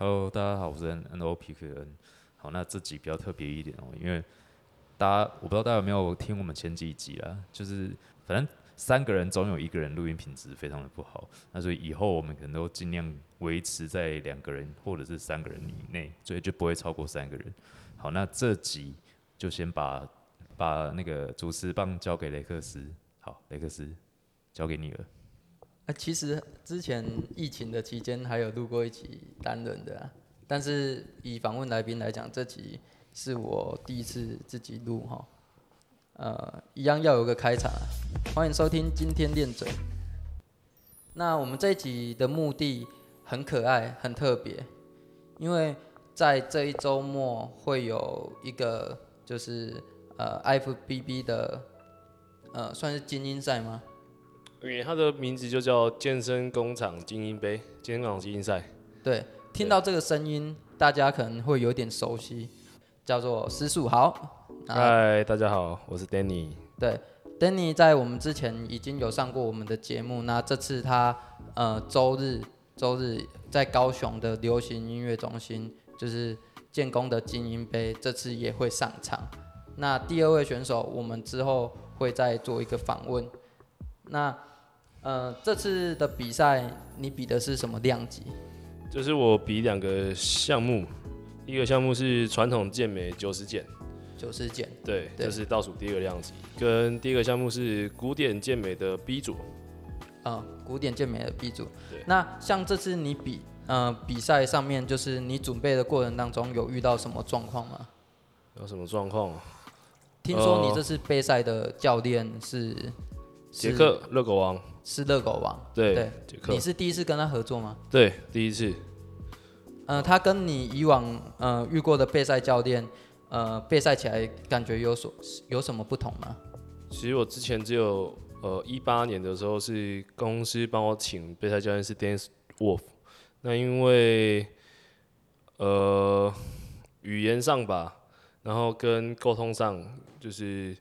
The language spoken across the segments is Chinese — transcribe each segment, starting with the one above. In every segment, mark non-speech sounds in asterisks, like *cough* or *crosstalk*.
Hello，大家好，我是 N N O P K N。好，那这集比较特别一点哦，因为大家我不知道大家有没有听我们前几集啊，就是反正三个人总有一个人录音品质非常的不好，那所以以后我们可能都尽量维持在两个人或者是三个人以内，所以就不会超过三个人。好，那这集就先把把那个主持棒交给雷克斯。好，雷克斯交给你了。其实之前疫情的期间还有录过一集单人的、但是以访问来宾来讲，这集是我第一次自己录哈。呃，一样要有个开场、欢迎收听今天练嘴。那我们这一集的目的很可爱，很特别，因为在这一周末会有一个就是呃 FBB 的呃算是精英赛吗？因为它的名字就叫健身工厂精英杯，健身工厂精英赛。对，听到这个声音，大家可能会有点熟悉，叫做施树豪。啊，嗨，大家好，我是 Danny。对，Danny 在我们之前已经有上过我们的节目，那这次他呃周日周日在高雄的流行音乐中心，就是建工的精英杯，这次也会上场。那第二位选手，我们之后会再做一个访问。那呃这次的比赛，你比的是什么量级？就是我比两个项目，一个项目是传统健美九十减，九十减。对，对这是倒数第二个量级，跟第一个项目是古典健美的 B 组。啊、古典健美的 B 组对。那像这次你比呃比赛上面，就是你准备的过程当中有遇到什么状况吗？有什么状况？听说你呃这次备赛的教练是是杰克热狗王，是热狗王，对，对杰克你，是第一次跟他合作吗？对，第一次。呃，他跟你以往呃遇过的备赛教练，呃备赛起来感觉有所有什么不同吗？其实我之前只有呃一八年的时候是公司帮我请备赛教练是 Dance Wolf，那因为呃语言上吧，然后跟沟通上就是，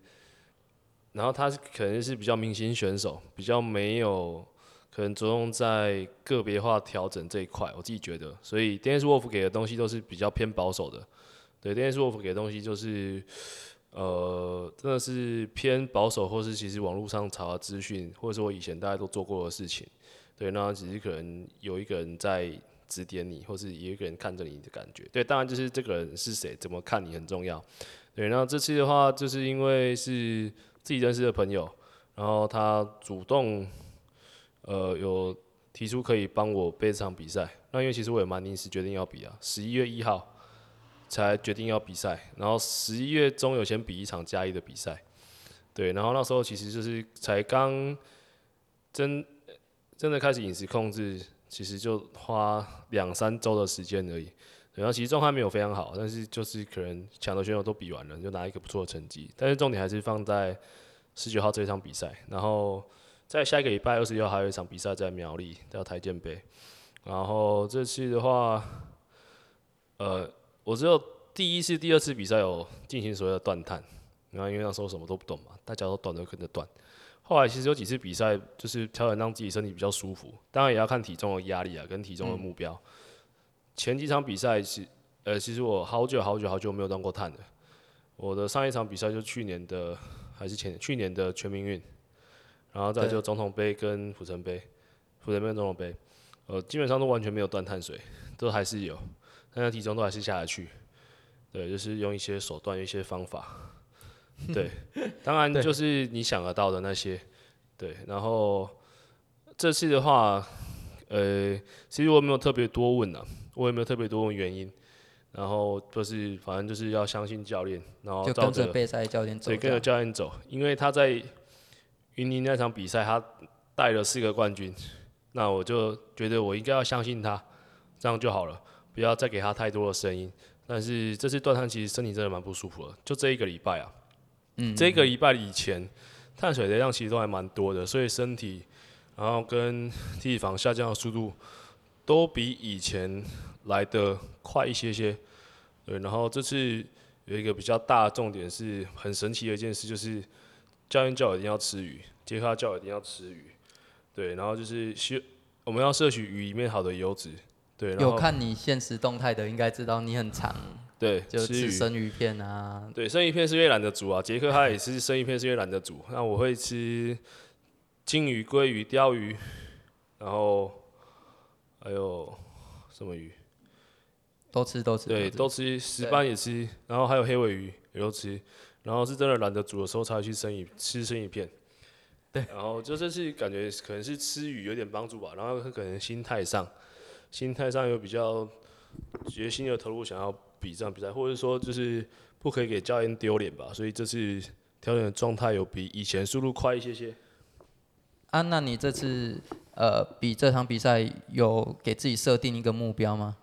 然后他是可能是比较明星选手，比较没有可能着重在个别化调整这一块，我自己觉得，所以 Dance Wolf 给的东西都是比较偏保守的，对，Dance Wolf 给的东西就是。呃，真的是偏保守，或是其实网络上查资讯，或者是我以前大家都做过的事情，对，那只是可能有一个人在指点你，或是有一个人看着你的感觉，对，当然就是这个人是谁，怎么看你很重要，对，那这次的话，就是因为是自己认识的朋友，然后他主动，呃，有提出可以帮我备这场比赛，那因为其实我也蛮临时决定要比啊，十一月一号。才决定要比赛，然后十一月中有先比一场加一的比赛，对，然后那时候其实就是才刚真真的开始饮食控制，其实就花两三周的时间而已，然后其实状态没有非常好，但是就是可能抢的选手都比完了，就拿一个不错的成绩，但是重点还是放在十九号这一场比赛，然后在下一个礼拜二十六号还有一场比赛在苗栗叫台建杯，然后这次的话，呃。我只有第一次、第二次比赛有进行所谓的断碳，然后因为那时候什么都不懂嘛，大家都断就跟着断。后来其实有几次比赛就是调整让自己身体比较舒服，当然也要看体重的压力啊，跟体重的目标。前几场比赛是，呃，其实我好久好久好久没有断过碳了。我的上一场比赛就去年的还是前去年的全民运，然后再就总统杯跟府城杯，普城杯跟总统杯，呃，基本上都完全没有断碳水，*laughs* 都还是有。但是体重都还是下得去，对，就是用一些手段、一些方法，*laughs* 对，当然就是你想得到的那些，对。然后这次的话，呃，其实我没有特别多问啊，我也没有特别多问原因，然后就是反正就是要相信教练，然后就照着跟着备赛教练走对，跟着。教练走，因为他在云林那场比赛，他带了四个冠军，那我就觉得我应该要相信他，这样就好了，不要再给他太多的声音。但是这次断碳其实身体真的蛮不舒服的，就这一个礼拜啊，嗯，这个礼拜以前碳水的量其实都还蛮多的，所以身体然后跟 *laughs* 体脂肪下降的速度都比以前来的快一些些。对，然后这次有一个比较大的重点是很神奇的一件事，就是教练叫我一定要吃鱼，杰克叫我一定要吃鱼。对，然后就是需我们要摄取鱼里面好的油脂，对，然后有看你现实动态的，应该知道你很长，对就吃吃鱼，生鱼片啊，对，生鱼片是因为懒得煮啊。杰克他也是生鱼片是因为懒得煮。那我会吃金鱼、鲑鱼、鲷鱼，然后还有什么鱼？都吃都吃。对，都吃，石斑也吃，然后还有黑尾鱼也都吃。然后是真的懒得煮的时候才会去生鱼吃生鱼片。对，然后就这是感觉可能是吃鱼有点帮助吧，然后可能心态上，心态上有比较决心的投入，想要比这样比赛，或者说就是不可以给教练丢脸吧，所以这次调整的状态有比以前速度快一些些。啊，那你这次呃比这场比赛有给自己设定一个目标吗？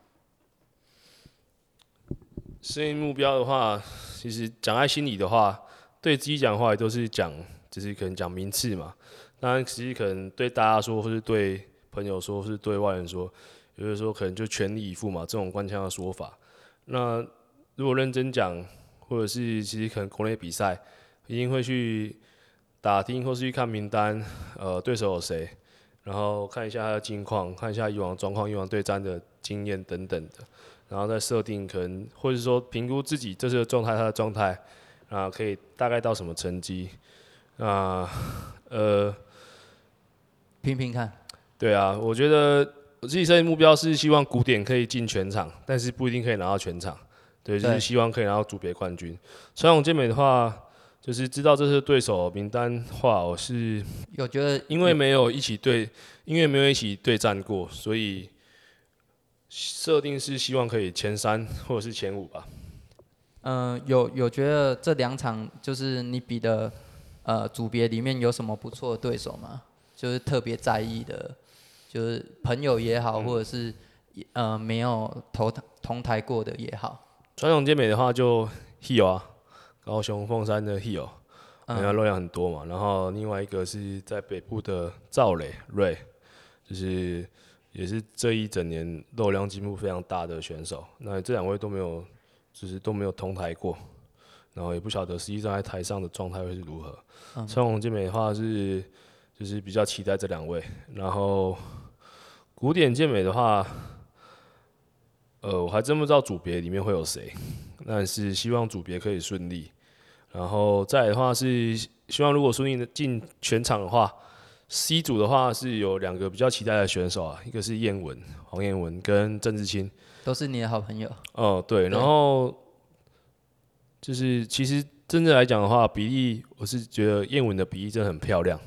设定目标的话，其实讲在心里的话，对自己讲话也都是讲，就是可能讲名次嘛。当然，其实可能对大家说，或是对朋友说，或是对外人说，有的时候可能就全力以赴嘛，这种官腔的说法。那如果认真讲，或者是其实可能国内比赛，一定会去打听或是去看名单，呃，对手有谁，然后看一下他的近况，看一下以往的状况、以往对战的经验等等的。然后再设定可能，或者说评估自己这次的状态，他的状态啊，可以大概到什么成绩啊？呃，拼拼看。对啊，我觉得我自己设定目标是希望古典可以进全场，但是不一定可以拿到全场。对，就是希望可以拿到组别冠军。传统健美的话，就是知道这次对手名单话，我是有觉得因为没有一起对，因为没有一起对战过，所以设定是希望可以前三或者是前五吧。嗯、有有觉得这两场就是你比的呃组别里面有什么不错的对手吗？就是特别在意的，就是朋友也好，嗯或者是呃没有同同台过的也好。传统健美的话就 Heel 啊，高雄凤山的嗯人家肉量很多嘛。然后另外一个是在北部的赵磊瑞，就是也是这一整年肉量进步非常大的选手。那这两位都没有，就是都没有同台过，然后也不晓得实际上在台上的状态会是如何。嗯传统健美的话是就是比较期待这两位，然后古典健美的话。呃，我还真不知道组别里面会有谁，但是希望组别可以顺利。然后再的话是希望如果顺利的进全场的话，C 组的话是有两个比较期待的选手啊，一个是燕文黄燕文跟郑志清。都是你的好朋友。哦，对，对然后就是其实真正来讲的话，比例我是觉得燕文的比例真的很漂亮，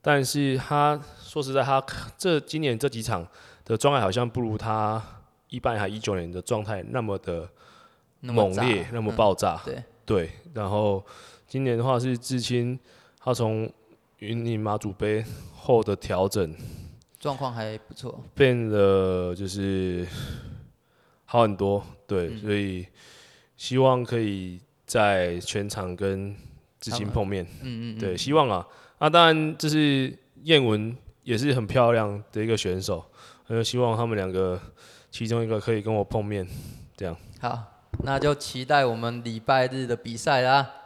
但是他说实在，他这今年这几场的状态好像不如他一八年还一九年的状态那么的猛烈，那么嗯爆炸。对，对，然后今年的话是志清，他从云林马祖杯后的调整状况还不错。变得就是好很多，对，嗯。所以希望可以在全场跟志清碰面，嗯嗯嗯，对，希望啊，那当然就是燕文也是很漂亮的一个选手，呃，希望他们两个其中一个可以跟我碰面，这样。好，那就期待我们礼拜日的比赛啦。